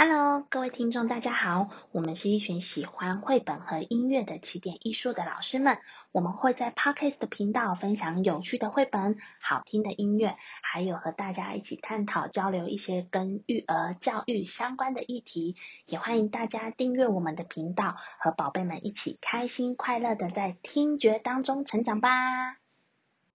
Hello，各位听众，大家好。我们是一群喜欢绘本和音乐的起点艺术的老师们。我们会在 Podcast 的频道分享有趣的绘本、好听的音乐，还有和大家一起探讨交流一些跟育儿教育相关的议题。也欢迎大家订阅我们的频道，和宝贝们一起开心快乐的在听觉当中成长吧。